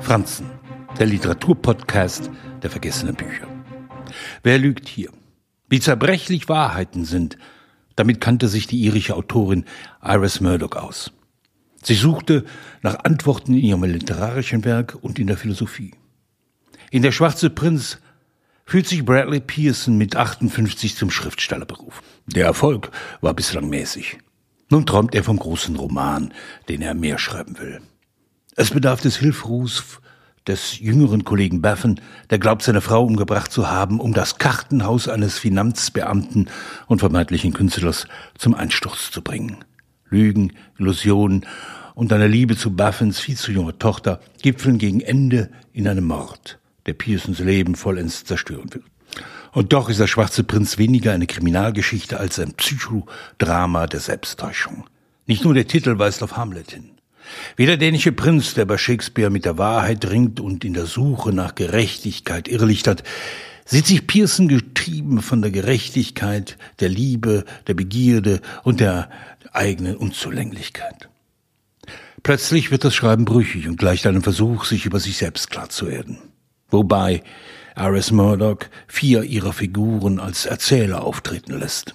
Franzen, der Literaturpodcast der vergessenen Bücher. Wer lügt hier? Wie zerbrechlich Wahrheiten sind, damit kannte sich die irische Autorin Iris Murdoch aus. Sie suchte nach Antworten in ihrem literarischen Werk und in der Philosophie. In Der Schwarze Prinz fühlt sich Bradley Pearson mit 58 zum Schriftsteller berufen. Der Erfolg war bislang mäßig. Nun träumt er vom großen Roman, den er mehr schreiben will. Es bedarf des Hilfrufs des jüngeren Kollegen Baffen, der glaubt, seine Frau umgebracht zu haben, um das Kartenhaus eines Finanzbeamten und vermeintlichen Künstlers zum Einsturz zu bringen. Lügen, Illusionen und eine Liebe zu Baffens viel zu junger Tochter gipfeln gegen Ende in einem Mord, der Pearsons Leben vollends zerstören will. Und doch ist der Schwarze Prinz weniger eine Kriminalgeschichte als ein Psychodrama der Selbsttäuschung. Nicht nur der Titel weist auf Hamlet hin. Wie der dänische Prinz, der bei Shakespeare mit der Wahrheit ringt und in der Suche nach Gerechtigkeit irrlichtert, sieht sich Pearson getrieben von der Gerechtigkeit, der Liebe, der Begierde und der eigenen Unzulänglichkeit. Plötzlich wird das Schreiben brüchig und gleicht einem Versuch, sich über sich selbst klar zu werden. Wobei Aris Murdoch vier ihrer Figuren als Erzähler auftreten lässt.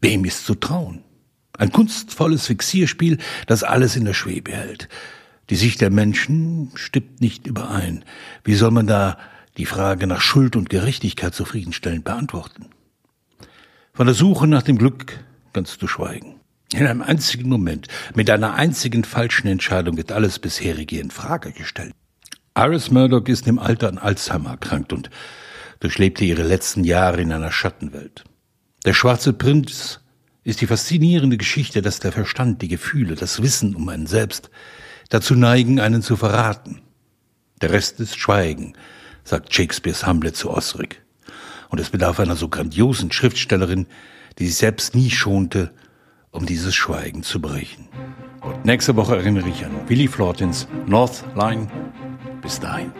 Wem ist zu trauen? Ein kunstvolles Fixierspiel, das alles in der Schwebe hält. Die Sicht der Menschen stimmt nicht überein. Wie soll man da die Frage nach Schuld und Gerechtigkeit zufriedenstellend beantworten? Von der Suche nach dem Glück kannst du schweigen. In einem einzigen Moment, mit einer einzigen falschen Entscheidung wird alles bisherige in Frage gestellt. Iris Murdoch ist im Alter an Alzheimer erkrankt und durchlebte ihre letzten Jahre in einer Schattenwelt. Der schwarze Prinz ist die faszinierende Geschichte, dass der Verstand, die Gefühle, das Wissen um einen selbst dazu neigen, einen zu verraten. Der Rest ist Schweigen, sagt Shakespeares Hamlet zu Osric. Und es bedarf einer so grandiosen Schriftstellerin, die sich selbst nie schonte, um dieses Schweigen zu brechen. Und nächste Woche erinnere ich an Willy Flortens North Line bis dahin.